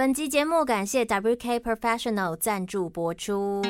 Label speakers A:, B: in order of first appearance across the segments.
A: 本集节目感谢 WK Professional 赞助播出。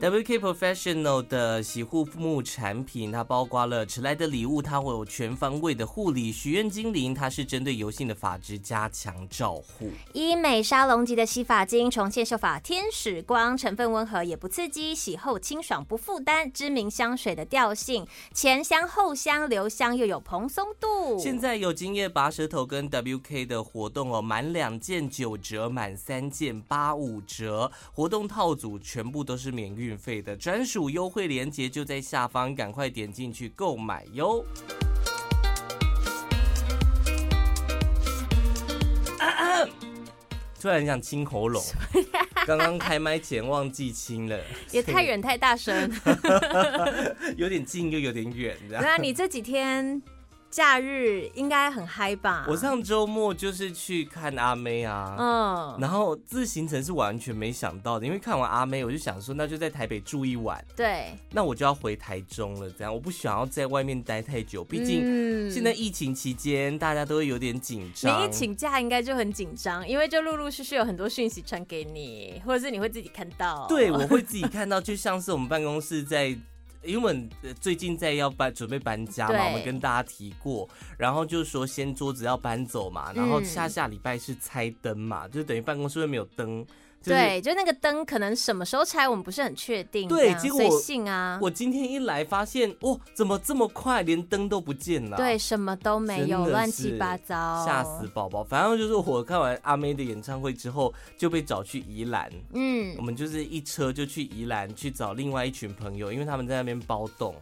B: WK Professional 的洗护沐产品，它包括了迟来的礼物，它会有全方位的护理。许愿精灵，它是针对油性的发质加强照护。
A: 医美沙龙级的洗发精，重现秀发天使光，成分温和也不刺激，洗后清爽不负担。知名香水的调性，前香后香，留香又有蓬松度。
B: 现在有今夜拔舌头跟 WK 的活动哦，满两件九折，满三件八五折，活动套组全部都是免运。运费的专属优惠链接就在下方，赶快点进去购买哟！突然想清喉咙，刚刚开麦前忘记清了，
A: 也太远太大声，
B: 有点近又有点远，
A: 那你这几天？假日应该很嗨吧？
B: 我上周末就是去看阿妹啊，嗯，然后自行程是完全没想到的，因为看完阿妹，我就想说，那就在台北住一晚，
A: 对，
B: 那我就要回台中了，这样我不想要在外面待太久，毕竟现在疫情期间大家都会有点紧张。
A: 你一请假应该就很紧张，因为就陆陆续续有很多讯息传给你，或者是你会自己看到。
B: 对，我会自己看到，就像是我们办公室在。因为我们最近在要搬，准备搬家嘛，我们跟大家提过，然后就是说先桌子要搬走嘛，然后下下礼拜是拆灯嘛，嗯、就等于办公室会没有灯。就是、
A: 对，就那个灯可能什么时候拆，我们不是很确定。对，结果随性啊。
B: 我今天一来发现，哦，怎么这么快，连灯都不见了？
A: 对，什么都没有，乱七八糟，
B: 吓死宝宝。反正就是我看完阿妹的演唱会之后，就被找去宜兰。嗯，我们就是一车就去宜兰去找另外一群朋友，因为他们在那边包栋。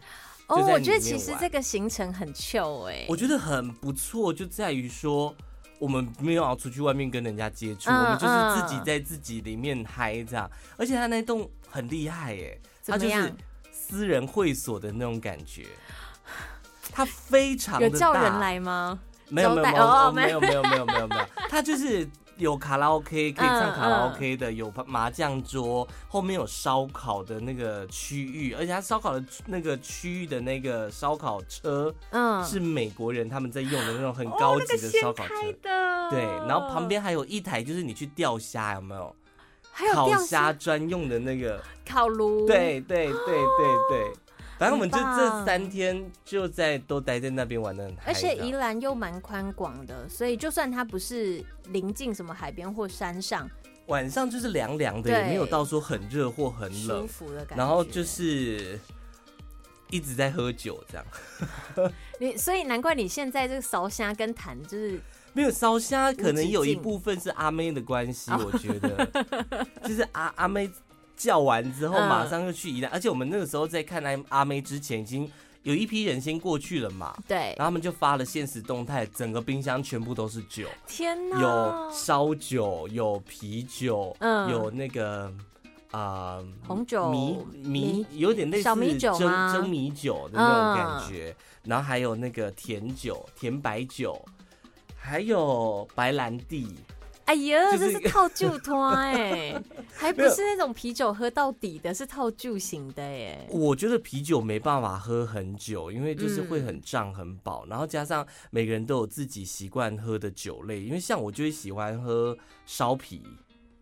A: 哦，我觉得其实这个行程很 chill 哎、欸，
B: 我觉得很不错，就在于说。我们没有要出去外面跟人家接触，我们就是自己在自己里面嗨这样。而且他那栋很厉害耶，他就是私人会所的那种感觉，他非常的大。
A: 有叫人来吗？
B: 没有没有没有没有没有没有没有没有，他就是。有卡拉 OK 可以唱卡拉 OK 的，有麻将桌，后面有烧烤的那个区域，而且它烧烤的那个区域的那个烧烤车，嗯，是美国人他们在用的那种很高级的烧烤车，对，然后旁边还有一台就是你去钓虾有没有？还有烤虾专用的那个
A: 烤炉，对
B: 对对对对。反正我们就这三天就在都待在那边玩的很嗨，
A: 而且宜兰又蛮宽广的，所以就算它不是临近什么海边或山上，
B: 晚上就是凉凉的，也没有到说很热或很冷，
A: 舒服的感觉。
B: 然后就是一直在喝酒这样。
A: 你所以难怪你现在这个烧虾跟痰就是
B: 没有烧虾，可能有一部分是阿妹的关系，我觉得 就是阿阿妹。叫完之后，马上就去宜兰，而且我们那个时候在看阿阿妹之前，已经有一批人先过去了嘛。
A: 对，
B: 然后他们就发了现实动态，整个冰箱全部都是酒。
A: 天哪！
B: 有烧酒，有啤酒，嗯，有那个啊、呃、
A: 红酒
B: 米米，有点类似
A: 小米酒
B: 蒸蒸米酒的那种感觉，嗯、然后还有那个甜酒、甜白酒，还有白兰地。
A: 哎呀，就是、这是 套酒托哎，还不是那种啤酒喝到底的，是套旧型的耶。
B: 我觉得啤酒没办法喝很久，因为就是会很胀很饱，嗯、然后加上每个人都有自己习惯喝的酒类，因为像我就会喜欢喝烧啤，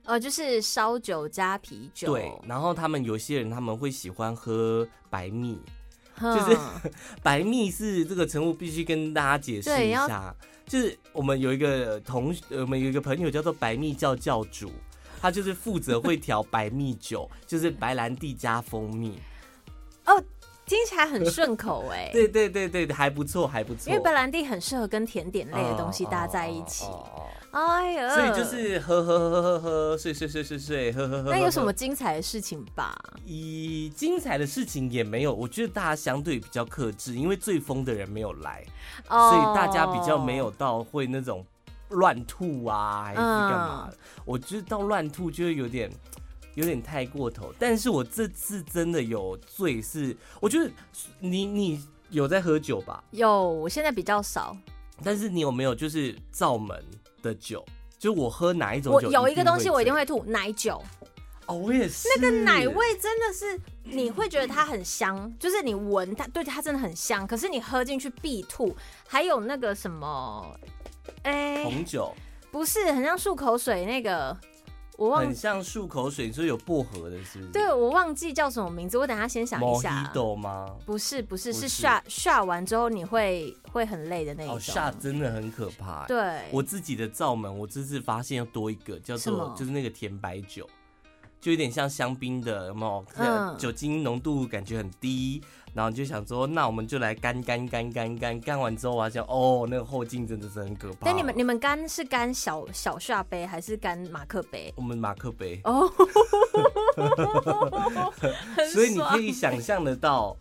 A: 呃，就是烧酒加啤酒。
B: 对，然后他们有些人他们会喜欢喝白蜜，嗯、就是 白蜜是这个称呼，必须跟大家解释一下。就是我们有一个同学，我们有一个朋友叫做白蜜教教主，他就是负责会调白蜜酒，就是白兰地加蜂蜜。
A: 哦，听起来很顺口哎。
B: 对对对对，还不错还不错。
A: 因为白兰地很适合跟甜点类的东西搭在一起。哦哦哦
B: 哎呀，所以就是喝喝喝喝喝喝，睡睡睡睡睡，喝喝喝。
A: 那有什么精彩的事情吧？
B: 咦精彩的事情也没有，我觉得大家相对比较克制，因为最疯的人没有来，所以大家比较没有到会那种乱吐啊，还是干嘛？我觉得到乱吐就会有点有点太过头。但是我这次真的有醉，是我觉得你你有在喝酒吧？
A: 有，我现在比较少。
B: 但是你有没有就是罩门？的酒，就我喝哪一种酒，
A: 我有一个东西我一定会吐，奶酒。
B: 哦，我也是。
A: 那个奶味真的是，你会觉得它很香，就是你闻它，对它真的很香。可是你喝进去必吐。还有那个什么哎，
B: 红酒
A: 不是很像漱口水那个。我忘
B: 很像漱口水，你说有薄荷的，是不是？
A: 对，我忘记叫什么名字，我等下先想一下。
B: Mojito 吗？
A: 不是，不是，是刷刷完之后你会会很累的那一种。
B: 刷、哦、真的很可怕。
A: 对，
B: 我自己的罩门，我这次发现要多一个，叫做就是那个甜白酒，就有点像香槟的，有没有？嗯，酒精浓度感觉很低。然后你就想说，那我们就来干干干干干干完之后，我想哦，那个后劲真的是很可怕。
A: 但你们你们干是干小小下杯还是干马克杯？
B: 我们马克杯
A: 哦，
B: 所以你可以想象得到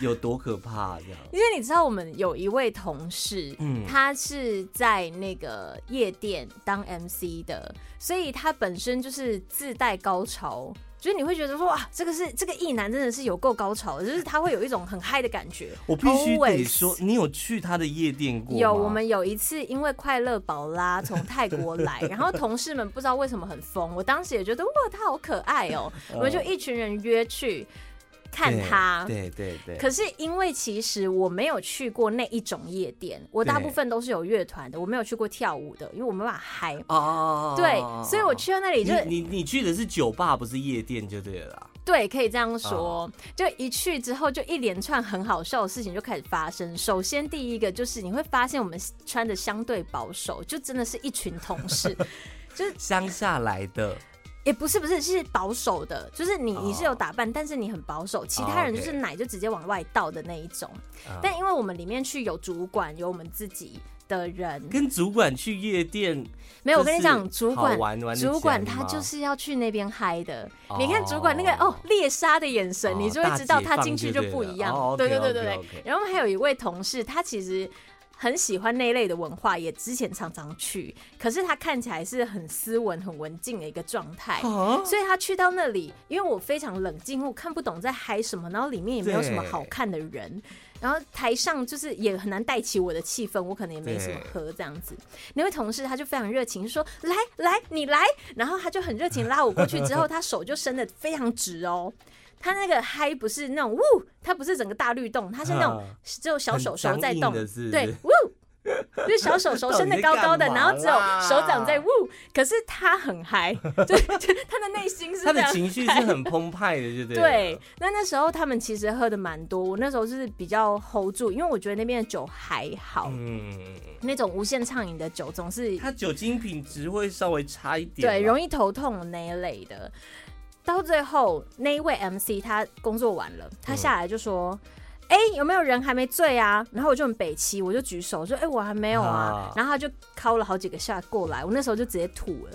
B: 有多可怕这样。
A: 因为你知道，我们有一位同事，嗯，他是在那个夜店当 MC 的，所以他本身就是自带高潮。就是你会觉得说哇，这个是这个异男真的是有够高潮的，就是他会有一种很嗨的感觉。
B: 我必须得说，你有去他的夜店过？
A: 有，我们有一次因为快乐宝拉从泰国来，然后同事们不知道为什么很疯，我当时也觉得哇，他好可爱哦，我们就一群人约去。看他，
B: 对对对。
A: 可是因为其实我没有去过那一种夜店，我大部分都是有乐团的，我没有去过跳舞的，因为我没办法嗨。哦。对，所以我去到那里就
B: 你你去的是酒吧，不是夜店就对了。
A: 对，可以这样说。就一去之后，就一连串很好笑的事情就开始发生。首先第一个就是你会发现我们穿的相对保守，就真的是一群同事，就是
B: 乡下来的。
A: 也不是不是是保守的，就是你你是有打扮，oh. 但是你很保守。其他人就是奶就直接往外倒的那一种。Oh, okay. 但因为我们里面去有主管，有我们自己的人。
B: 跟主管去夜店
A: 没有？我跟你讲，主管主管他就是要去那边嗨的。Oh. 你看主管那个哦猎杀的眼神，你就会知道他进去就不一样。Oh, 对对对对对。然后还有一位同事，他其实。很喜欢那一类的文化，也之前常常去。可是他看起来是很斯文、很文静的一个状态，所以他去到那里，因为我非常冷静，我看不懂在嗨什么，然后里面也没有什么好看的人，然后台上就是也很难带起我的气氛，我可能也没什么喝这样子。那位同事他就非常热情，说：“来来，你来。”然后他就很热情拉我过去，之后他手就伸得非常直哦。他那个嗨不是那种呜，他不是整个大律动，他是那种只有小手手在动，对，呜，就是小手手伸的高高的，然后只有手掌在呜，可是他很嗨，就就他的内心是
B: 他的情绪是很澎湃的，对不对？
A: 对，那那时候他们其实喝的蛮多，我那时候是比较 hold 住，因为我觉得那边的酒还好，嗯，那种无限畅饮的酒总是
B: 它酒精品质会稍微差一点，
A: 对，容易头痛那一类的。到最后，那一位 MC 他工作完了，他下来就说：“哎、有没有人还没醉啊？”然后我就很北七，我就举手说：“哎、欸，我还没有啊。啊”然后他就敲了好几个下过来，我那时候就直接吐了。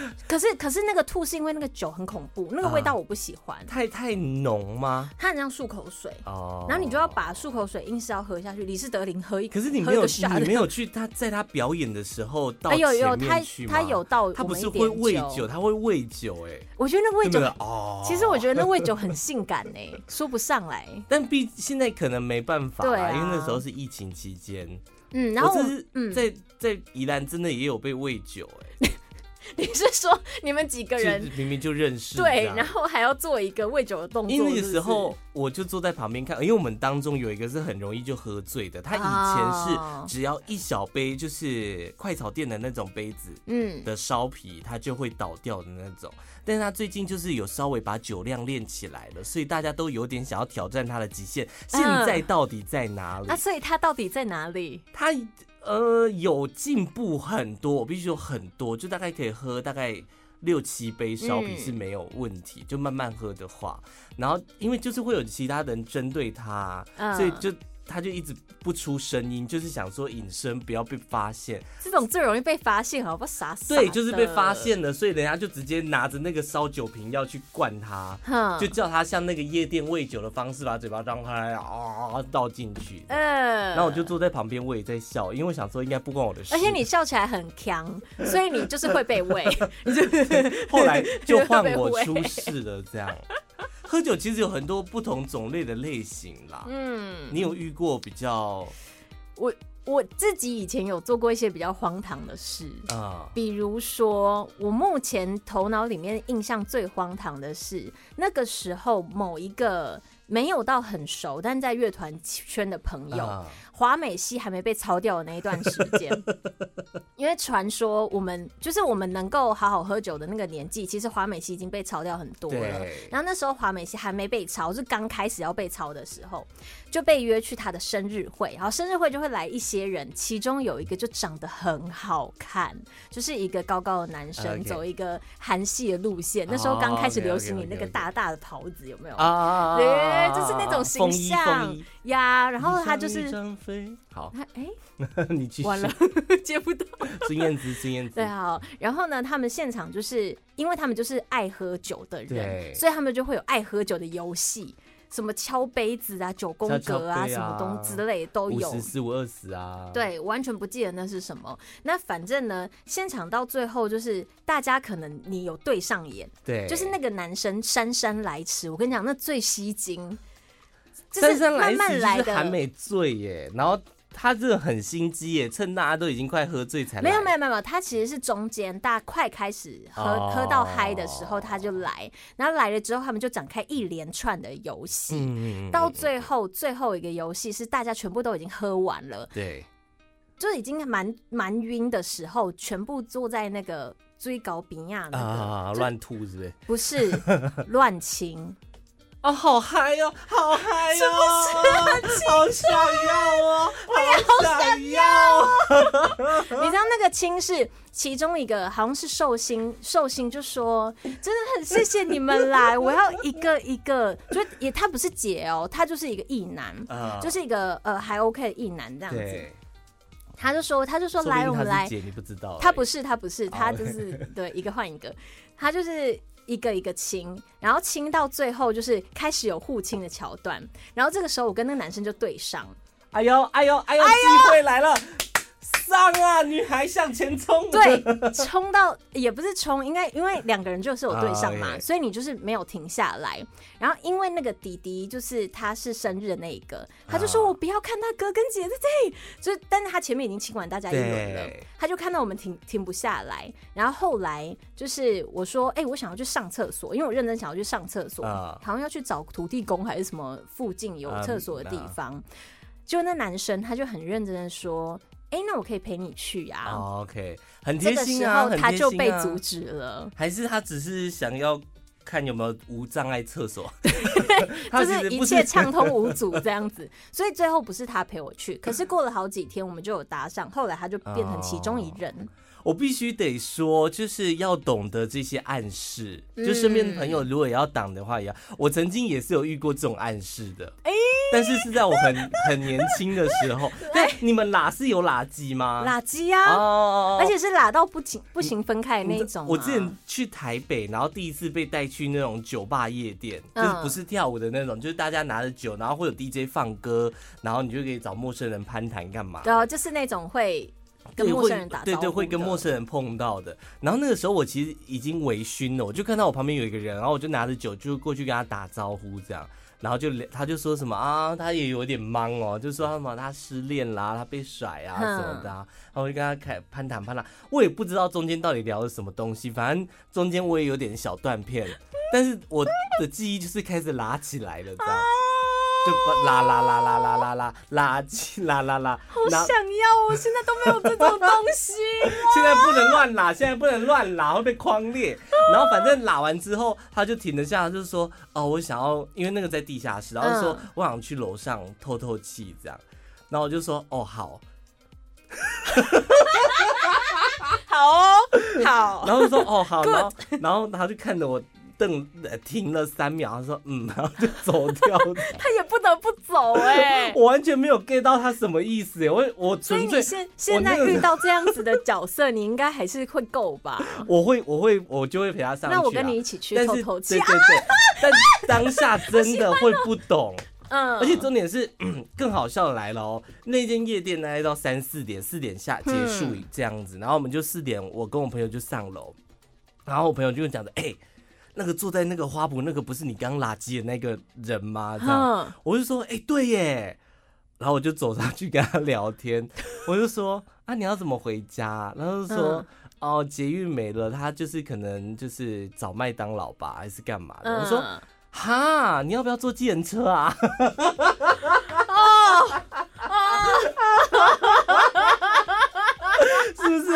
A: 可是，可是那个吐是因为那个酒很恐怖，那个味道我不喜欢，啊、
B: 太太浓吗？
A: 它很像漱口水哦，然后你就要把漱口水硬是要喝下去，李斯德林喝一，
B: 可是你没有去，你没有去他在他表演的时候到前面去吗？有有他
A: 他有到，
B: 他不是会喂酒，他会喂酒哎，
A: 我觉得那喂酒哦，其实我觉得那喂酒很性感哎，说不上来，
B: 但毕现在可能没办法，对、啊，因为那时候是疫情期间，
A: 嗯，然后
B: 是嗯，在在宜兰真的也有被喂酒哎。
A: 你是说你们几个人
B: 明明就认识，
A: 对，然后还要做一个喂酒的动作？
B: 因为那个时候我就坐在旁边看，因为我们当中有一个是很容易就喝醉的，他以前是只要一小杯就是快炒店的那种杯子，嗯，的烧啤，他就会倒掉的那种。但是他最近就是有稍微把酒量练起来了，所以大家都有点想要挑战他的极限。现在到底在哪里？
A: 那所以他到底在哪里？
B: 他。呃，有进步很多，我必须说很多，就大概可以喝大概六七杯烧啤是没有问题，嗯，就慢慢喝的话，然后因为就是会有其他人针对他，嗯，所以就。他就一直不出声音，就是想说隐身，不要被发现。
A: 这种最容易被发现，好不傻傻。
B: 对，就是被发现了，所以人家就直接拿着那个烧酒瓶要去灌他，就叫他像那个夜店喂酒的方式，把嘴巴张开啊倒进去。嗯，然后我就坐在旁边，我也在笑，因为我想说应该不关我的事。
A: 而且你笑起来很强，所以你就是会被喂。
B: 后来就换我出事了，这样。喝酒其实有很多不同种类的类型啦。嗯，你有遇过比较？
A: 我我自己以前有做过一些比较荒唐的事啊，比如说我目前头脑里面印象最荒唐的是那个时候某一个没有到很熟，但在乐团圈的朋友。Uh. 华美系还没被抄掉的那一段时间，因为传说我们就是我们能够好好喝酒的那个年纪，其实华美系已经被抄掉很多了。然后那时候华美系还没被抄，是刚开始要被抄的时候，就被约去他的生日会，然后生日会就会来一些人，其中有一个就长得很好看，就是一个高高的男生，走一个韩系的路线。那时候刚开始流行你那个大大的袍子，有没有？啊，对，就是那种形象呀。然后他就是。
B: 好，
A: 哎、
B: 欸，你继续
A: 完了，接不到。
B: 孙燕姿，孙燕姿，
A: 对，好。然后呢，他们现场就是因为他们就是爱喝酒的人，
B: 对
A: 所以他们就会有爱喝酒的游戏，什么敲杯子啊、九宫格啊，啊什么东之类的都有。
B: 五十四五二十啊，
A: 对，完全不记得那是什么。那反正呢，现场到最后就是大家可能你有对上眼，
B: 对，
A: 就是那个男生姗姗来迟。我跟你讲，那最吸睛。姗姗来迟是
B: 还没醉耶，然后他真的很心机耶，趁大家都已经快喝醉才来。
A: 没有没有没有，他其实是中间大家快开始喝、哦、喝到嗨的时候他就来，然后来了之后他们就展开一连串的游戏，嗯、到最后最后一个游戏是大家全部都已经喝完了，
B: 对，
A: 就已经蛮蛮晕的时候，全部坐在那个最高比亚那个。
B: 乱、啊、吐是不是？
A: 不是乱亲。
B: 哦，好嗨哟，好嗨哟，好想要哦，
A: 我也好想要。哦 你知道那个亲是其中一个，好像是寿星，寿星就说真的很谢谢你们来，我要一个一个，就也他不是姐哦，他就是一个异男，就是一个呃还 OK 的异男这样子。他就说，他就说来，我们来。
B: 姐，你不知道，
A: 他不是，他不是，他就是 对一个换一个，他就是。一个一个亲，然后亲到最后就是开始有互亲的桥段，然后这个时候我跟那个男生就对上，
B: 哎呦哎呦哎呦，机会来了。上啊！女孩向前冲，
A: 对，冲到也不是冲，应该因为两个人就是有对象嘛，oh. 所以你就是没有停下来。然后因为那个弟弟就是他是生日的那一个，他就说我不要看他哥跟姐在这里，就是但是他前面已经亲完大家一轮了，他就看到我们停停不下来。然后后来就是我说，哎、欸，我想要去上厕所，因为我认真想要去上厕所，uh, 好像要去找土地公还是什么附近有厕所的地方。Um, uh. 就那男生他就很认真的说。哎、欸，那我可以陪你去呀、啊。
B: Oh, OK，很贴心啊。
A: 他就被阻止了，
B: 还是他只是想要看有没有无障碍厕所？
A: 就是一切畅通无阻这样子。所以最后不是他陪我去，可是过了好几天，我们就有搭上，后来他就变成其中一人。Oh.
B: 我必须得说，就是要懂得这些暗示。就身边的朋友如果也要挡的话，也要。我曾经也是有遇过这种暗示的，哎，但是是在我很 很年轻的时候。对，你们喇是有喇机吗？
A: 喇机啊，哦，而且是喇到不行不行分开的那种。
B: 我之前去台北，然后第一次被带去那种酒吧夜店，就是不是跳舞的那种，就是大家拿着酒，然后会有 DJ 放歌，然后你就可以找陌生人攀谈干嘛？
A: 对，就是那种会。跟陌生人打招呼，
B: 对对，会跟陌生人碰到的。然后那个时候我其实已经微醺了，我就看到我旁边有一个人，然后我就拿着酒就过去跟他打招呼，这样，然后就他就说什么啊，他也有点懵哦，就说什么他失恋啦，他被甩啊什么的，然后我就跟他开攀谈攀谈，我也不知道中间到底聊了什么东西，反正中间我也有点小断片，但是我的记忆就是开始拉起来了，这样。就拉拉拉拉拉拉拉拉起拉拉拉，
A: 好想要哦！现在都没有这种东西。
B: 现在不能乱拉，现在不能乱拉会被框裂。然后反正拉完之后，他就停了下来，就是说哦，我想要，因为那个在地下室，然后说我想去楼上透透气，这样。然后我就说哦好，
A: 好哦好。
B: 然后就说哦好，然后然后他就看着我。等停了三秒，他说：“嗯，然后就走掉。”
A: 他也不得不走哎、欸，
B: 我完全没有 get 到他什么意思哎，我我纯粹
A: 现现在遇到这样子的角色，你应该还是会够吧？
B: 我会我会我就会陪他上去。
A: 那我跟你一起去透透气。
B: 对对对，但当下真的会不懂，嗯，而且重点是 更好笑的来了哦，那间夜店呢，到三四点四点下结束这样子，然后我们就四点，我跟我朋友就上楼，然后我朋友就讲的哎。那个坐在那个花圃，那个不是你刚垃圾的那个人吗？这样，嗯、我就说，哎、欸，对耶。然后我就走上去跟他聊天，我就说，啊，你要怎么回家？然后就说，嗯、哦，捷运没了，他就是可能就是找麦当劳吧，还是干嘛的？嗯、我说。哈，你要不要坐计程车啊？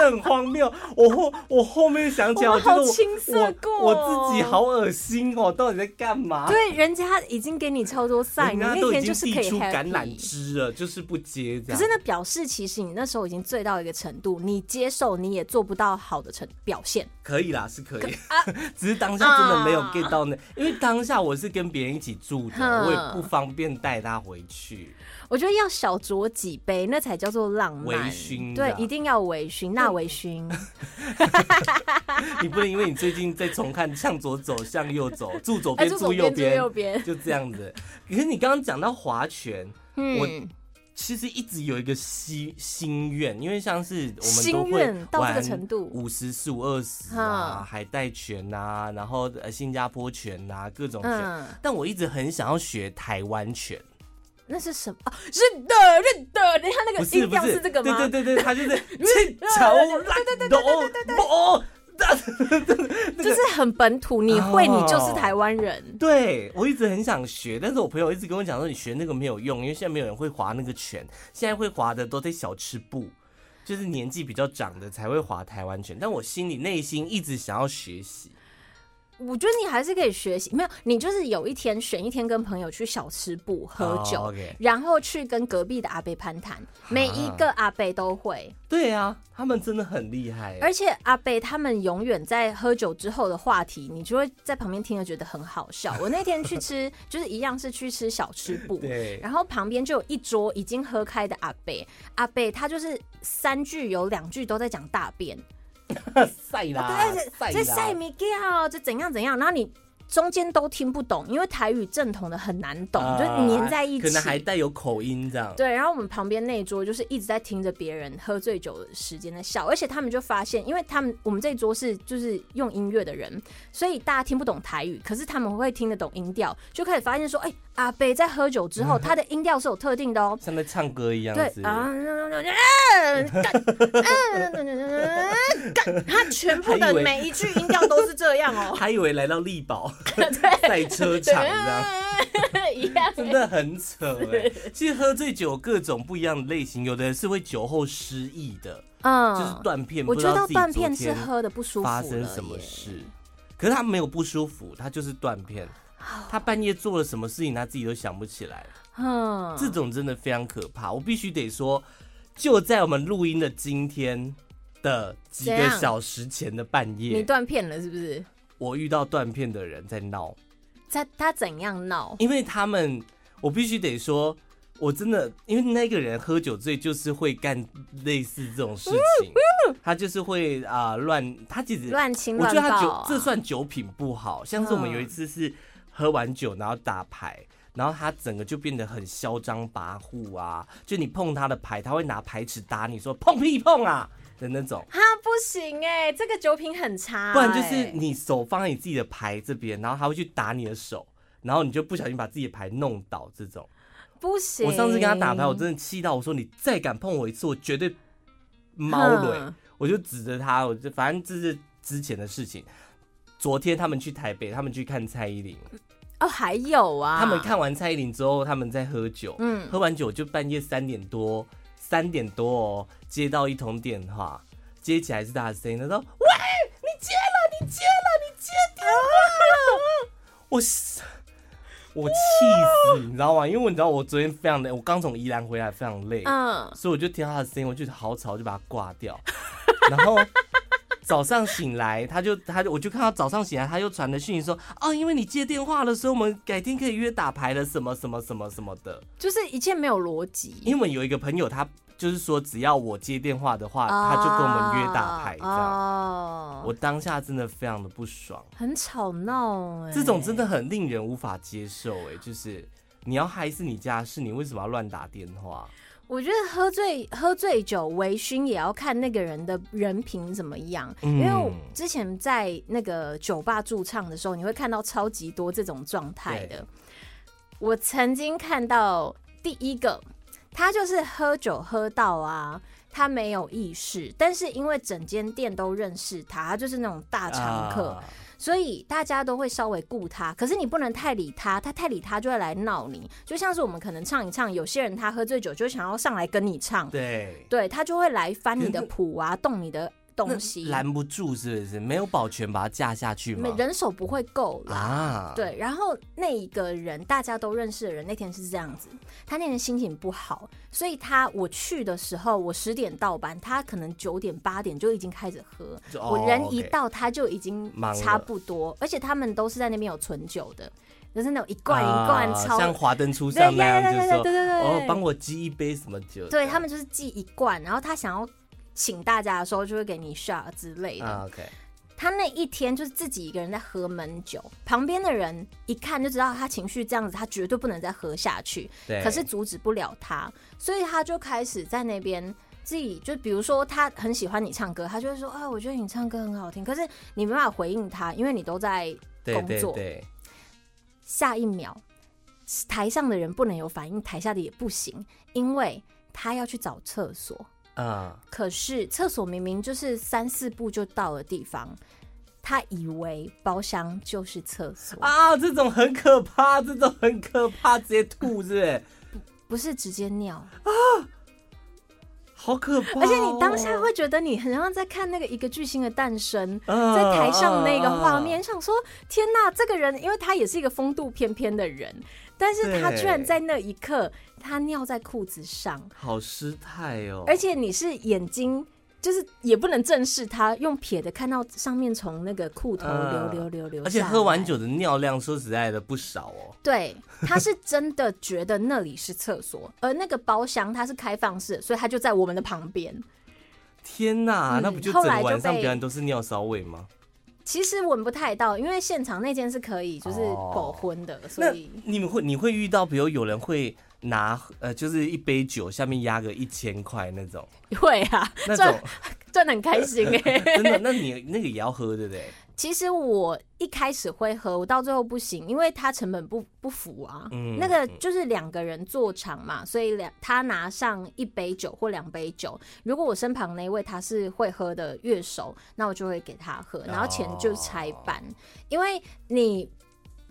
B: 很荒谬？我后我后面想起来，我觉得我我，我自己好恶心哦，到底在干嘛？
A: 对，人家已经给你超多赛，你那天就是可以
B: 递出橄榄枝了，就是不接。
A: 可是那表示其实你那时候已经醉到一个程度，你接受你也做不到好的成表现。
B: 可以啦，是可以，只是当下真的没有 get 到那，因为当下我是跟别人一起住的，嗯、我也不方便带他回去。
A: 我觉得要小酌几杯，那才叫做浪漫。
B: 微醺，
A: 对，一定要微醺，那微醺。
B: 你不能因为你最近在重看《向左走，向右走》，住左边，住右边，右边，就这样子。可是你刚刚讲到划拳，嗯、我其实一直有一个心心愿，因为像是我们都会玩五十、四五、二十啊，海带拳啊，然后呃新加坡拳啊，各种拳。嗯、但我一直很想要学台湾拳。
A: 那是什么？啊，是的，是的，等下那个音调是。这个吗？
B: 对对对对，他就是气球来斗哦，
A: 就是很本土，你会，你就是台湾人。
B: 对，我一直很想学，但是我朋友一直跟我讲说，你学那个没有用，因为现在没有人会划那个拳，现在会划的都在小吃部，就是年纪比较长的才会划台湾拳。但我心里内心一直想要学习。
A: 我觉得你还是可以学习，没有，你就是有一天选一天跟朋友去小吃部喝酒，oh. 然后去跟隔壁的阿伯攀谈，每一个阿伯都会。
B: 对啊，他们真的很厉害，
A: 而且阿伯他们永远在喝酒之后的话题，你就会在旁边听着觉得很好笑。我那天去吃，就是一样是去吃小吃部，对，然后旁边就有一桌已经喝开的阿伯，阿伯他就是三句有两句都在讲大便。
B: 晒啦，
A: 在晒米叫，这怎样怎样，然后你中间都听不懂，因为台语正统的很难懂，就黏在一起，
B: 可能还带有口音这样。
A: 对，然后我们旁边那一桌就是一直在听着别人喝醉酒的时间在笑，而且他们就发现，因为他们我们这桌是就是用音乐的人，所以大家听不懂台语，可是他们会听得懂音调，就开始发现说，哎，阿贝在喝酒之后，他的音调是有特定的哦，
B: 像在唱歌一样。对啊。
A: 他全部的每一句音调都是这样哦，
B: 还以为来到力宝赛车场这样，真的很扯哎。其实喝醉酒各种不一样的类型，有的人是会酒后失忆的，嗯，就是断片。
A: 我觉得断片是喝的不舒服，
B: 发生什么事？可是他没有不舒服，他就是断片。他半夜做了什么事情，他自己都想不起来。嗯，这种真的非常可怕。我必须得说。就在我们录音的今天的几个小时前的半夜，
A: 你断片了是不是？
B: 我遇到断片的人在闹，
A: 他他怎样闹？
B: 因为他们，我必须得说，我真的，因为那个人喝酒醉就是会干类似这种事情，他就是会啊乱，他其
A: 实乱亲
B: 我觉得他酒这算酒品不好，像是我们有一次是喝完酒然后打牌。然后他整个就变得很嚣张跋扈啊！就你碰他的牌，他会拿牌尺打你说碰屁碰啊的那种。
A: 哈，不行哎，这个酒品很差。
B: 不然就是你手放在你自己的牌这边，然后他会去打你的手，然后你就不小心把自己的牌弄倒。这种
A: 不行。
B: 我上次跟他打牌，我真的气到我说：“你再敢碰我一次，我绝对猫雷。哼”我就指着他，我就反正这是之前的事情。昨天他们去台北，他们去看蔡依林。
A: 哦，还有啊！
B: 他们看完蔡依林之后，他们在喝酒。嗯，喝完酒就半夜三点多，三点多哦，接到一通电话，接起来是他的声音，他说：“喂，你接了，你接了，你接电话了。”我我气死，你知道吗？因为你知道我昨天非常累，我刚从宜兰回来，非常累。嗯，所以我就听到他的声音，我就好吵，就把他挂掉，然后。早上醒来，他就他就我就看到早上醒来，他又传的讯息说，哦，因为你接电话了，所以，我们改天可以约打牌了，什么什么什么什么的，
A: 就是一切没有逻辑。
B: 因为有一个朋友，他就是说，只要我接电话的话，他就跟我们约打牌这样。哦，我当下真的非常的不爽，
A: 很吵闹哎，
B: 这种真的很令人无法接受哎，就是你要嗨是你家事，你为什么要乱打电话？
A: 我觉得喝醉喝醉酒微醺也要看那个人的人品怎么样，嗯、因为我之前在那个酒吧驻唱的时候，你会看到超级多这种状态的。我曾经看到第一个，他就是喝酒喝到啊，他没有意识，但是因为整间店都认识他，他就是那种大常客。啊所以大家都会稍微顾他。可是你不能太理他，他太理他就会来闹你。就像是我们可能唱一唱，有些人他喝醉酒就想要上来跟你唱，
B: 对，
A: 对他就会来翻你的谱啊，动你的。东西
B: 拦不住，是不是没有保全把它架下去吗？
A: 人手不会够
B: 啊。
A: 对，然后那一个人大家都认识的人，那天是这样子，他那天心情不好，所以他我去的时候，我十点到班，他可能九点八点就已经开始喝。
B: 哦、
A: 我人一到，他就已经差不多，而且他们都是在那边有存酒的，就是那种一罐一罐超，
B: 啊、像华灯初上那样，就是说
A: 对对对对
B: 哦，帮我寄一杯什么酒？
A: 对他们就是寄一罐，然后他想要。请大家的时候就会给你 shot 之类的。
B: Uh, OK，
A: 他那一天就是自己一个人在喝闷酒，旁边的人一看就知道他情绪这样子，他绝对不能再喝下去。
B: 对，
A: 可是阻止不了他，所以他就开始在那边自己就比如说他很喜欢你唱歌，他就会说啊，我觉得你唱歌很好听。可是你没办法回应他，因为你都在工作。
B: 对对对。
A: 下一秒，台上的人不能有反应，台下的也不行，因为他要去找厕所。
B: 啊！
A: 可是厕所明明就是三四步就到的地方，他以为包厢就是厕所
B: 啊！这种很可怕，这种很可怕，直接吐是不是？
A: 不，不是直接尿
B: 啊！好可怕哦！
A: 而且你当下会觉得你很像在看那个一个巨星的诞生，在台上那个画面，想说天哪，这个人，因为他也是一个风度翩翩的人。但是他居然在那一刻，他尿在裤子上，
B: 好失态哦！
A: 而且你是眼睛，就是也不能正视他，用撇的看到上面从那个裤头流流流流，
B: 而且喝完酒的尿量说实在的不少哦。
A: 对，他是真的觉得那里是厕所，而那个包厢它是开放式，所以他就在我们的旁边。
B: 天呐，那不就整个晚上别人都是尿骚味吗？
A: 其实闻不太到，因为现场那间是可以就是狗荤的，哦、所以
B: 你们会你会遇到，比如有人会拿呃，就是一杯酒下面压个一千块那种，
A: 会啊，那种。赚的很开心哎，
B: 真的，那你那个也要喝对不对？
A: 其实我一开始会喝，我到最后不行，因为它成本不不符啊。嗯，那个就是两个人坐场嘛，所以两他拿上一杯酒或两杯酒，如果我身旁那位他是会喝的乐手，那我就会给他喝，然后钱就拆半，哦、因为你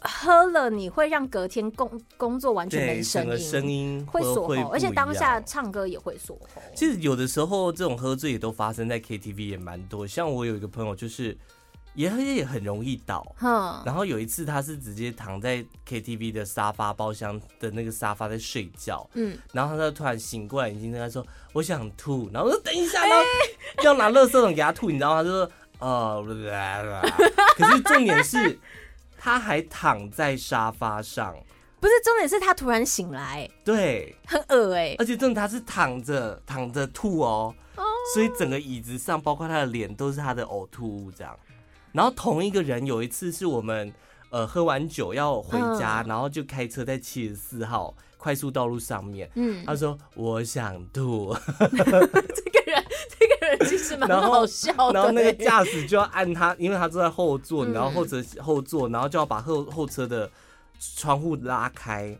A: 喝了你会让隔天工工作完全没声音，
B: 声音会
A: 锁喉，而且当下唱歌也会锁喉。
B: 其实有的时候这种喝醉也都发生在 KTV 也蛮多，像我有一个朋友就是。也也很容易倒，
A: 哼。
B: 然后有一次他是直接躺在 KTV 的沙发包厢的那个沙发在睡觉，嗯，然后他就突然醒过来，已经跟他说我想吐，然后我说等一下，然后要拿垃圾桶给他吐，你知道吗？他就说哦，可是重点是他还躺在沙发上，
A: 不是重点是他突然醒来，
B: 对，
A: 很恶哎，
B: 而且重点他是躺着躺着吐哦，哦，所以整个椅子上包括他的脸都是他的呕吐物这样。然后同一个人有一次是我们呃喝完酒要回家，嗯、然后就开车在七十四号快速道路上面，嗯，他说我想吐，这个
A: 人这个人其实蛮好笑的，
B: 然后那个驾驶就要按他，因为他坐在后座，然后后车后座，然后就要把后后车的窗户拉开。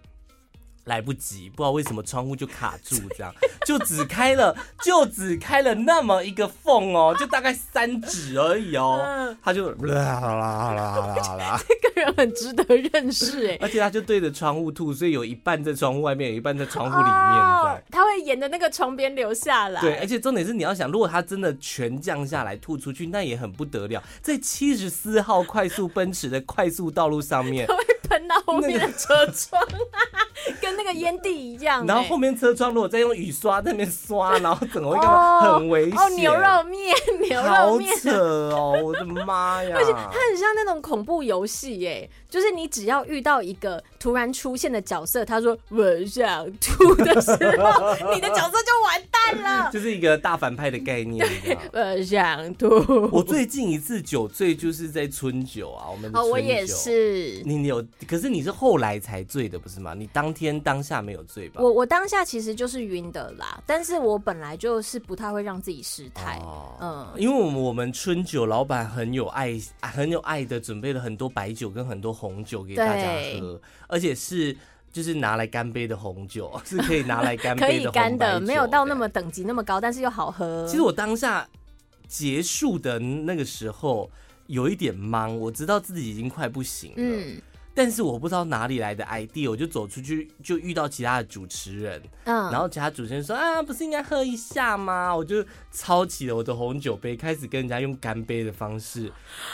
B: 来不及，不知道为什么窗户就卡住，这样。就只开了，就只开了那么一个缝哦，就大概三指而已哦，他就啦啦啦啦啦啦，
A: 这个人很值得认识哎，
B: 而且他就对着窗户吐，所以有一半在窗户外面，有一半在窗户里面，对，
A: 他会沿着那个窗边流下来，
B: 对，而且重点是你要想，如果他真的全降下来吐出去，那也很不得了，在七十四号快速奔驰的快速道路上面。
A: 喷到后面的车窗，跟那个烟蒂一样。
B: 然后后面车窗如果再用雨刷在那边刷，然后整个会干嘛？很危险。
A: 哦，牛肉面，牛肉面，
B: 好扯哦！我的妈呀！
A: 而且它很像那种恐怖游戏耶，就是你只要遇到一个突然出现的角色，他说我想吐的时候，你的角色就完蛋了。
B: 就是一个大反派的概念。
A: 我想吐。
B: 我最近一次酒醉就是在春酒啊，我们哦。
A: 我也是。
B: 你有？可是你是后来才醉的，不是吗？你当天当下没有醉吧？
A: 我我当下其实就是晕的啦，但是我本来就是不太会让自己失态，哦、嗯，
B: 因为我们我们春酒老板很有爱，很有爱的准备了很多白酒跟很多红酒给大家喝，而且是就是拿来干杯的红酒，是可以拿来干杯的红，可以干的，
A: 没有到那么等级那么高，但是又好喝。
B: 其实我当下结束的那个时候。有一点懵，我知道自己已经快不行了。
A: 嗯。
B: 但是我不知道哪里来的 idea，我就走出去就遇到其他的主持人，嗯，然后其他主持人说啊，不是应该喝一下吗？我就抄起了我的红酒杯，开始跟人家用干杯的方式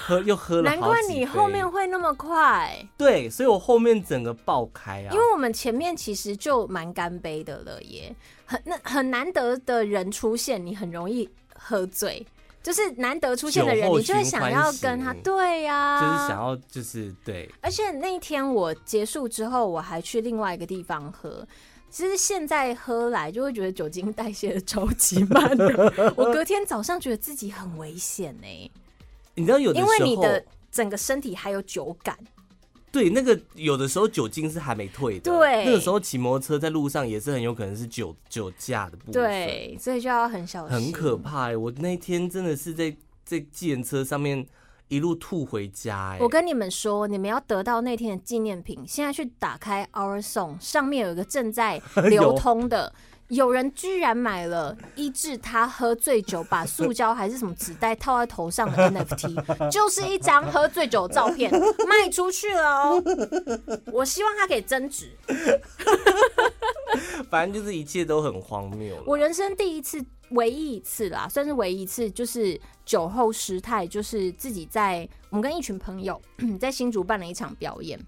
B: 喝，又喝了。
A: 难怪你后面会那么快。
B: 对，所以我后面整个爆开啊，
A: 因为我们前面其实就蛮干杯的了耶，很那很难得的人出现，你很容易喝醉。就是难得出现的人，你就会想要跟他对呀、啊，
B: 就是想要就是对。
A: 而且那一天我结束之后，我还去另外一个地方喝。其实现在喝来就会觉得酒精代谢的超级慢的，我隔天早上觉得自己很危险呢、欸。
B: 你知道有的时候，
A: 因为你的整个身体还有酒感。
B: 对，那个有的时候酒精是还没退的。
A: 对，
B: 那个时候骑摩托车在路上也是很有可能是酒酒驾的部分。
A: 对，所以就要很小心。
B: 很可怕哎！我那天真的是在在计程车上面一路吐回家哎。
A: 我跟你们说，你们要得到那天的纪念品，现在去打开 Our Song，上面有一个正在 流通的。有人居然买了医治他喝醉酒，把塑胶还是什么纸袋套在头上的 NFT，就是一张喝醉酒的照片卖出去了哦。我希望他可以增值。
B: 反正就是一切都很荒谬。
A: 我人生第一次、唯一一次啦，算是唯一一次，就是酒后失态，就是自己在我们跟一群朋友 在新竹办了一场表演。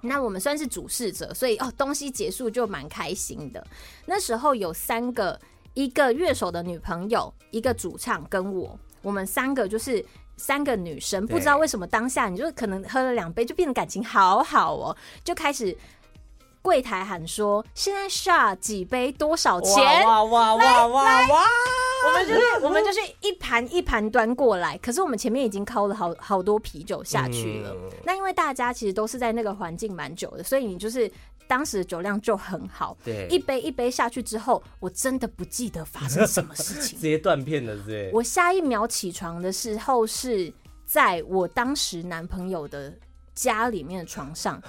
A: 那我们算是主事者，所以哦，东西结束就蛮开心的。那时候有三个，一个乐手的女朋友，一个主唱跟我，我们三个就是三个女生。不知道为什么当下你就可能喝了两杯，就变得感情好好哦，就开始柜台喊说：“现在 shot 几杯多少钱？”
B: 哇哇哇哇哇！
A: 我们就是我们就是一盘一盘端过来，可是我们前面已经抠了好好多啤酒下去了。嗯、那因为大家其实都是在那个环境蛮久的，所以你就是当时的酒量就很好。
B: 对，
A: 一杯一杯下去之后，我真的不记得发生什么事情，
B: 直接断片了，对。
A: 我下一秒起床的时候是在我当时男朋友的家里面的床上，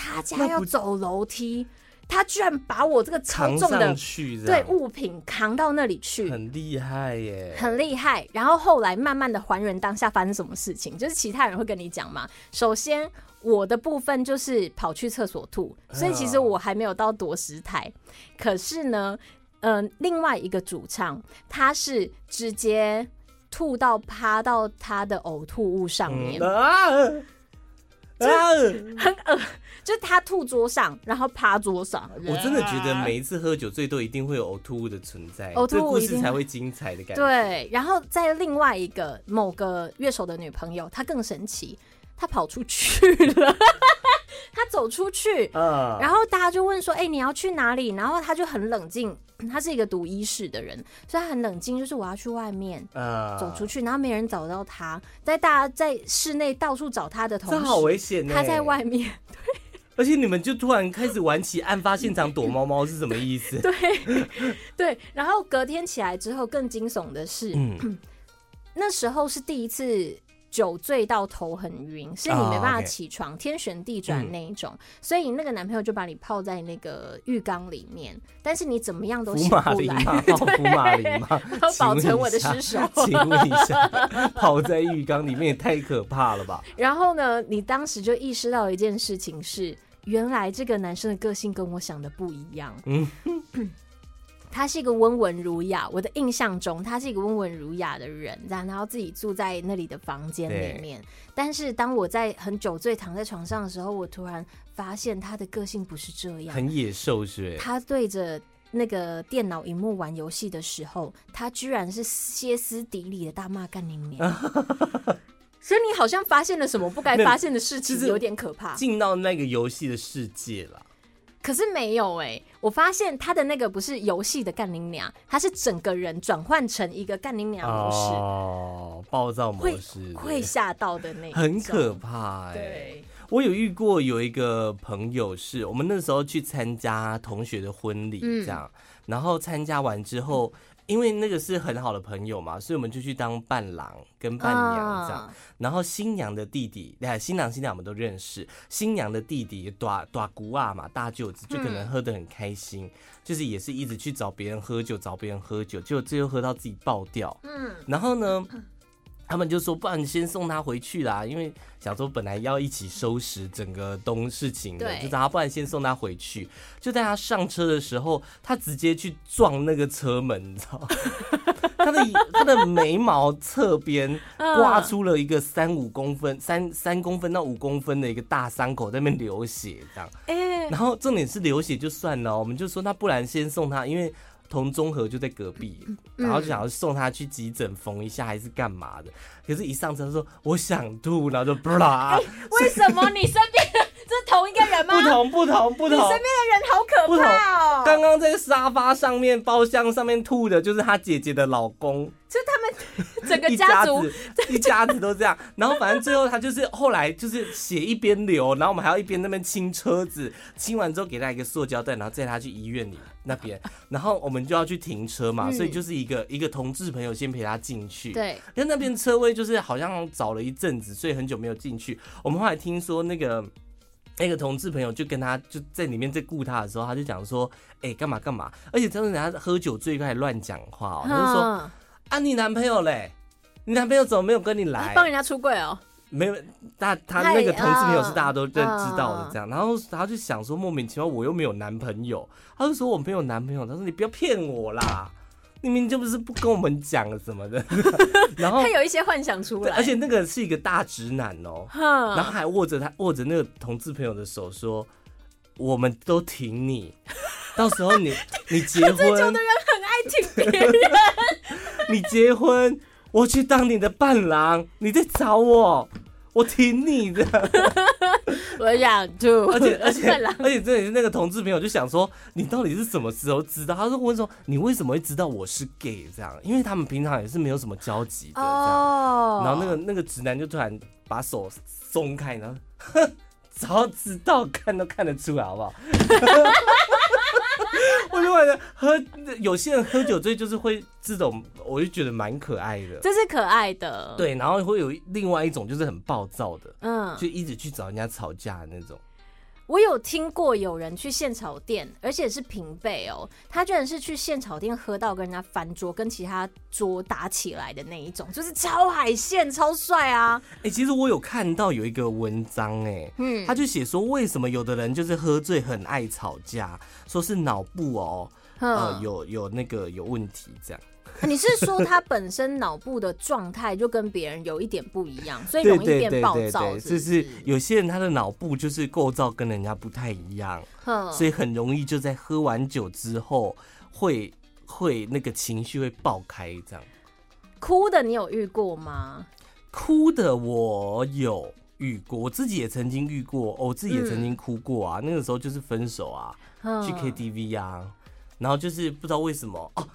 A: 他家要走楼梯。他居然把我这个超重的对物品扛到那里去，
B: 很厉害耶，
A: 很厉害。然后后来慢慢的还原当下发生什么事情，就是其他人会跟你讲嘛。首先我的部分就是跑去厕所吐，所以其实我还没有到夺食台。可是呢，嗯、呃，另外一个主唱他是直接吐到趴到他的呕吐物上面。嗯啊 就很恶，就是他吐桌上，然后趴桌上。
B: 我真的觉得每一次喝酒最多一定会有呕吐物的存在，呕吐物故事才会精彩的感觉。
A: 对，然后在另外一个某个乐手的女朋友，她更神奇，她跑出去了。他走出去，uh, 然后大家就问说：“哎、欸，你要去哪里？”然后他就很冷静，他是一个读医室的人，所以他很冷静，就是我要去外面，uh, 走出去，然后没人找到他，在大家在室内到处找他的同时，
B: 这好危险！
A: 他在外面，对，
B: 而且你们就突然开始玩起案发现场躲猫猫是什么意思？
A: 对，对，然后隔天起来之后，更惊悚的是，嗯、那时候是第一次。酒醉到头很晕，是你没办法起床，oh. 天旋地转那一种，嗯、所以那个男朋友就把你泡在那个浴缸里面，但是你怎么样都醒不来。
B: 福马林
A: 保存我的尸首。
B: 请问一下，泡在浴缸里面也太可怕了吧？
A: 然后呢，你当时就意识到一件事情是，原来这个男生的个性跟我想的不一样。嗯。他是一个温文儒雅，我的印象中他是一个温文儒雅的人，这样，然后自己住在那里的房间里面。但是当我在很酒醉躺在床上的时候，我突然发现他的个性不是这样，
B: 很野兽是。
A: 他对着那个电脑荧幕玩游戏的时候，他居然是歇斯底里的大骂干你娘。所以你好像发现了什么不该发现的事情，有点可怕。
B: 进到那个游戏的世界了。
A: 可是没有哎、欸，我发现他的那个不是游戏的干林娘，他是整个人转换成一个干林娘模式。
B: 哦，暴躁模式，
A: 会吓到的那种，
B: 很可怕哎、欸。
A: 对，
B: 我有遇过有一个朋友是，我们那时候去参加同学的婚礼，这样，嗯、然后参加完之后。因为那个是很好的朋友嘛，所以我们就去当伴郎跟伴娘这样。Oh. 然后新娘的弟弟，哎，新郎新娘我们都认识。新娘的弟弟大大姑啊嘛，大舅子就可能喝得很开心，嗯、就是也是一直去找别人喝酒，找别人喝酒，结果最后喝到自己爆掉。嗯，然后呢，他们就说，不然你先送他回去啦，因为想说本来要一起收拾整个东事情的，就找他，不然先送他回去。就在他上车的时候，他直接去撞那个车门，你知道吗？他的他的眉毛侧边刮出了一个三五公分、三三公分到五公分的一个大伤口，在那边流血，这样。哎，然后重点是流血就算了，我们就说那不然先送他，因为。同综合就在隔壁，然后就想要送他去急诊缝一下，还是干嘛的？可是，一上车说我想吐，然后就不啦。
A: 为什么你身边的这是同一个人吗？
B: 不同，不同，不同。你
A: 身边的人好可怕哦！
B: 刚刚在沙发上面包厢上面吐的，就是他姐姐的老公。
A: 就他们 整个家族
B: 一家子，一家子都这样，然后反正最后他就是后来就是血一边流，然后我们还要一边那边清车子，清完之后给他一个塑胶袋，然后载他去医院里那边，然后我们就要去停车嘛，所以就是一个一个同志朋友先陪他进去，对，因为那边车位就是好像找了一阵子，所以很久没有进去。我们后来听说那个那个同志朋友就跟他就在里面在顾他的时候，他就讲说，哎，干嘛干嘛，而且真的人家喝酒醉开始乱讲话哦，他就说。啊，你男朋友嘞？你男朋友怎么没有跟你来？
A: 帮人家出柜哦？
B: 没有，他他那个同志朋友是大家都认知道的，这样。然后他就想说，莫名其妙我又没有男朋友，他就说我没有男朋友。他说你不要骗我啦，你明明就不是不跟我们讲什么的。然后
A: 他有一些幻想出来，
B: 而且那个是一个大直男哦，然后还握着他握着那个同志朋友的手说，我们都挺你，到时候你你结婚。醉酒的人
A: 很爱挺别人。
B: 你结婚，我去当你的伴郎，你在找我，我挺你的。
A: 我想吐，
B: 而且 而且而且这里是那个同志朋友就想说，你到底是什么时候知道？他说问说，你为什么会知道我是 gay 这样？因为他们平常也是没有什么交集的这样。然后那个那个直男就突然把手松开，然后哼，早知道看都看得出来，好不好？我就觉得喝有些人喝酒醉就是会这种，我就觉得蛮可爱的。
A: 这是可爱的，
B: 对。然后会有另外一种就是很暴躁的，嗯，就一直去找人家吵架的那种。
A: 我有听过有人去现炒店，而且是平辈哦，他居然是去现炒店喝到跟人家翻桌，跟其他桌打起来的那一种，就是超海鲜、超帅啊！
B: 哎、欸，其实我有看到有一个文章、欸，哎，嗯，他就写说为什么有的人就是喝醉很爱吵架，说是脑部哦，呃，有有那个有问题这样。
A: 你是说他本身脑部的状态就跟别人有一点不一样，所以容易变暴躁？
B: 就是有些人他的脑部就是构造跟人家不太一样，所以很容易就在喝完酒之后会会那个情绪会爆开这样。
A: 哭的你有遇过吗？
B: 哭的我有遇过，我自己也曾经遇过，我自己也曾经哭过啊。那个时候就是分手啊，去 KTV 啊，然后就是不知道为什么哦。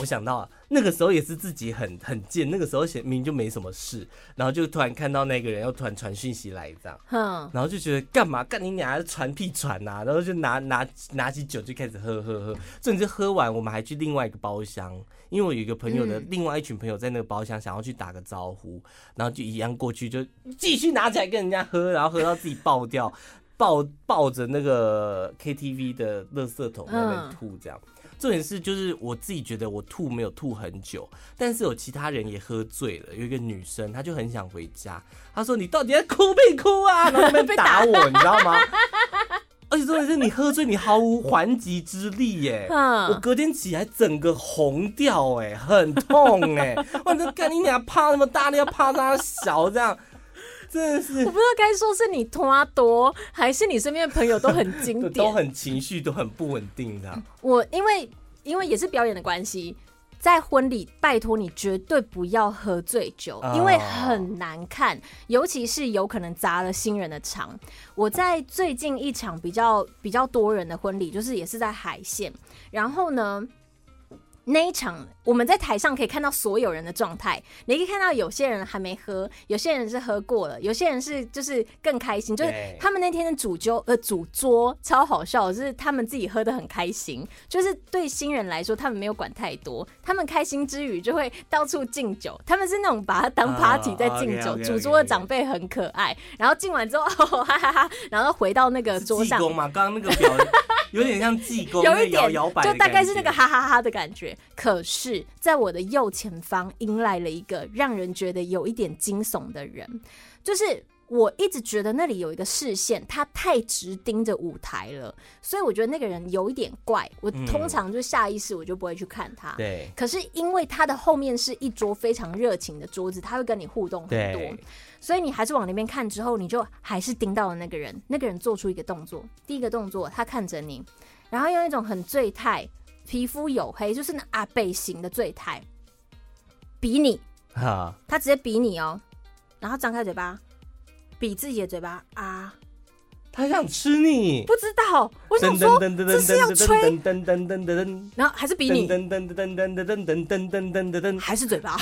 B: 我想到啊，那个时候也是自己很很贱，那个时候明明就没什么事，然后就突然看到那个人又突然传讯息来这样，然后就觉得干嘛？干你俩传屁传呐，然后就拿拿拿起酒就开始喝喝喝，甚至喝完我们还去另外一个包厢，因为我有一个朋友的另外一群朋友在那个包厢想要去打个招呼，然后就一样过去就继续拿起来跟人家喝，然后喝到自己爆掉，抱抱着那个 KTV 的垃圾桶在那边吐这样。重点是，就是我自己觉得我吐没有吐很久，但是有其他人也喝醉了。有一个女生，她就很想回家。她说：“你到底在哭没哭啊？”然后在那边打我，你知道吗？而且重点是你喝醉，你毫无还击之力耶。我隔天起来整个红掉，哎，很痛哎。我这干你俩怕那么大，你要怕那小这样。真的是，
A: 我不知道该说是你拖多，还是你身边的朋友都很经典，
B: 都很情绪都很不稳定的。
A: 我因为因为也是表演的关系，在婚礼拜托你绝对不要喝醉酒，因为很难看，尤其是有可能砸了新人的场。我在最近一场比较比较多人的婚礼，就是也是在海线，然后呢。那一场，我们在台上可以看到所有人的状态。你可以看到有些人还没喝，有些人是喝过了，有些人是就是更开心。就是他们那天的主揪呃主桌超好笑，就是他们自己喝的很开心。就是对新人来说，他们没有管太多，他们开心之余就会到处敬酒。他们是那种把它当 party 在敬酒。主桌的长辈很可爱，然后敬完之后 哈哈哈，然后回到那个桌上。
B: 济公嘛，刚刚那个表有点像济公，
A: 有一点
B: 摇摇摆，
A: 就大概是那个哈哈哈的感觉。可是，在我的右前方迎来了一个让人觉得有一点惊悚的人，就是。我一直觉得那里有一个视线，他太直盯着舞台了，所以我觉得那个人有一点怪。我通常就下意识我就不会去看他。对。可是因为他的后面是一桌非常热情的桌子，他会跟你互动很多，所以你还是往那边看。之后你就还是盯到了那个人。那个人做出一个动作，第一个动作他看着你，然后用一种很醉态，皮肤黝黑，就是那阿北型的醉态，比你。哈。他直接比你哦，然后张开嘴巴。比自己的嘴巴啊！
B: 他想吃你，
A: 不知道。我想说，这是要吹，然后还是比你，还是嘴巴，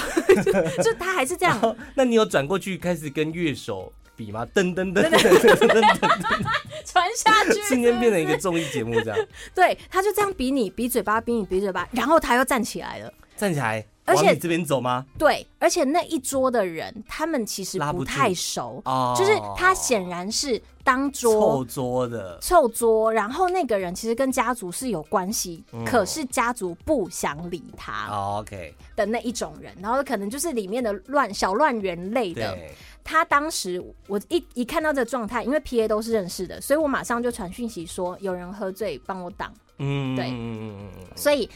A: 就他还是这样。
B: 那你有转过去开始跟乐手比吗？噔噔噔噔噔噔噔，
A: 传下去，
B: 瞬间变成一个综艺节目这样。
A: 对，他就这样比你，比嘴巴，比你，比嘴巴，然后他又站起来了，
B: 站起来。而且这边走吗？
A: 对，而且那一桌的人，他们其实不太熟，哦、就是他显然是当桌
B: 凑桌的
A: 凑桌，然后那个人其实跟家族是有关系，嗯、可是家族不想理他。
B: OK
A: 的那一种人，然后可能就是里面的乱小乱人类的。对他当时我一一看到这个状态，因为 PA 都是认识的，所以我马上就传讯息说有人喝醉，帮我挡。嗯，对，所以。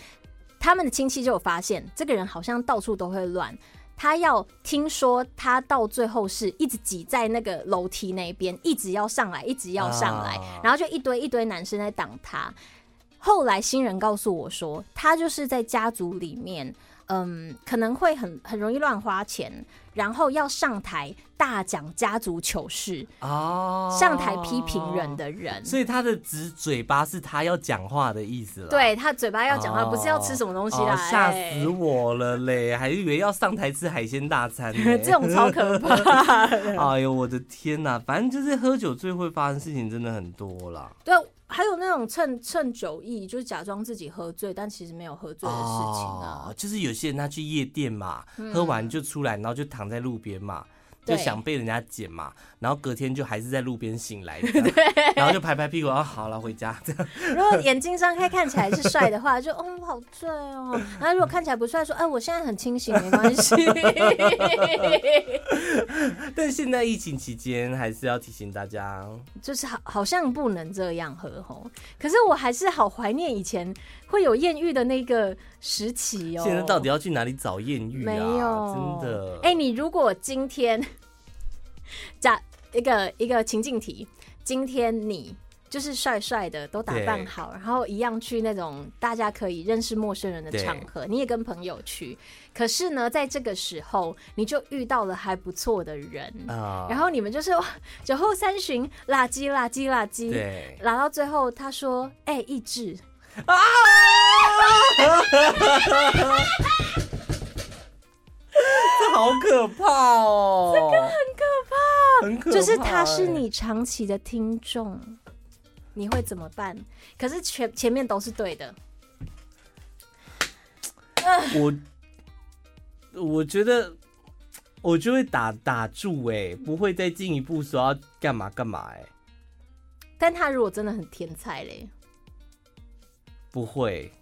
A: 他们的亲戚就有发现，这个人好像到处都会乱。他要听说他到最后是一直挤在那个楼梯那边，一直要上来，一直要上来，然后就一堆一堆男生在挡他。后来新人告诉我说，他就是在家族里面。嗯，可能会很很容易乱花钱，然后要上台大讲家族糗事哦，上台批评人的人，
B: 所以他的指嘴巴是他要讲话的意思了。
A: 对，他嘴巴要讲话，哦、不是要吃什么东西啦。
B: 吓、哦、死我了嘞，还以为要上台吃海鲜大餐，
A: 这种超可怕。
B: 哎呦，我的天哪！反正就是喝酒最会发生事情真的很多啦。
A: 对。还有那种趁趁酒意，就是假装自己喝醉，但其实没有喝醉的事情啊。
B: 哦，就是有些人他去夜店嘛，嗯、喝完就出来，然后就躺在路边嘛。就想被人家捡嘛，然后隔天就还是在路边醒来的，对，然后就拍拍屁股，啊，好了，回家这样。
A: 如果眼睛张开看起来是帅的话，就哦好醉哦。然后如果看起来不帅，说哎我现在很清醒，没关系。
B: 但现在疫情期间还是要提醒大家，
A: 就是好好像不能这样喝吼。可是我还是好怀念以前会有艳遇的那个时期哦。
B: 现在到底要去哪里找艳遇啊？
A: 没有，
B: 真的。
A: 哎，你如果今天。假一个一个情境题，今天你就是帅帅的，都打扮好，然后一样去那种大家可以认识陌生人的场合，你也跟朋友去。可是呢，在这个时候，你就遇到了还不错的人，uh, 然后你们就是酒后三巡，垃圾垃圾垃圾，对，拉到最后，他说：“哎、欸，意志啊！”
B: 这好可怕哦！
A: 这个很可怕，
B: 很可怕。
A: 就是他是你长期的听众，你会怎么办？可是前前面都是对的。
B: 我我觉得我就会打打住哎，不会再进一步说要干嘛干嘛哎。
A: 但他如果真的很天才嘞，
B: 不会，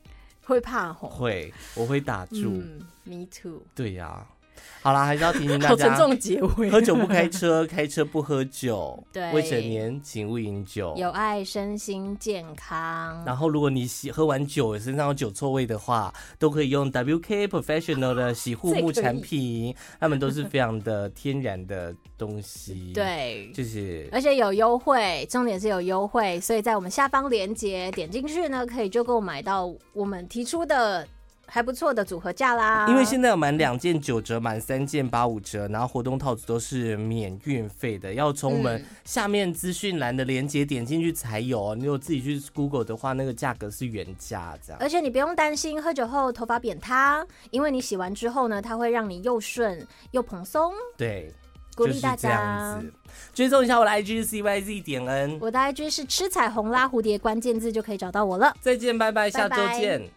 A: 会怕吼，
B: 会，我会打住。
A: 嗯，Me too。
B: 对呀、啊。好啦，还是要提醒大家，
A: 好沉重的结尾。
B: 喝酒不开车，开车不喝酒。
A: 对，
B: 未成年请勿饮酒。
A: 有爱身心健康。
B: 然后，如果你洗喝完酒身上有酒臭味的话，都可以用 WK Professional 的洗护 木产品，他们都是非常的天然的东西。
A: 对，
B: 就是
A: 而且有优惠，重点是有优惠，所以在我们下方链接点进去呢，可以就购买到我们提出的。还不错的组合价啦，
B: 因为现在有满两件九折，满三件八五折，然后活动套组都是免运费的，要从我们下面资讯栏的链接点进去才有。你有自己去 Google 的话，那个价格是原价这样。
A: 而且你不用担心喝酒后头发扁塌，因为你洗完之后呢，它会让你又顺又蓬松。
B: 对，
A: 鼓励大家
B: 追踪一下我的 IG CYZ 点 N，
A: 我的 IG 是吃彩虹拉蝴蝶，关键字就可以找到我了。
B: 再见，拜拜，下周见。拜拜。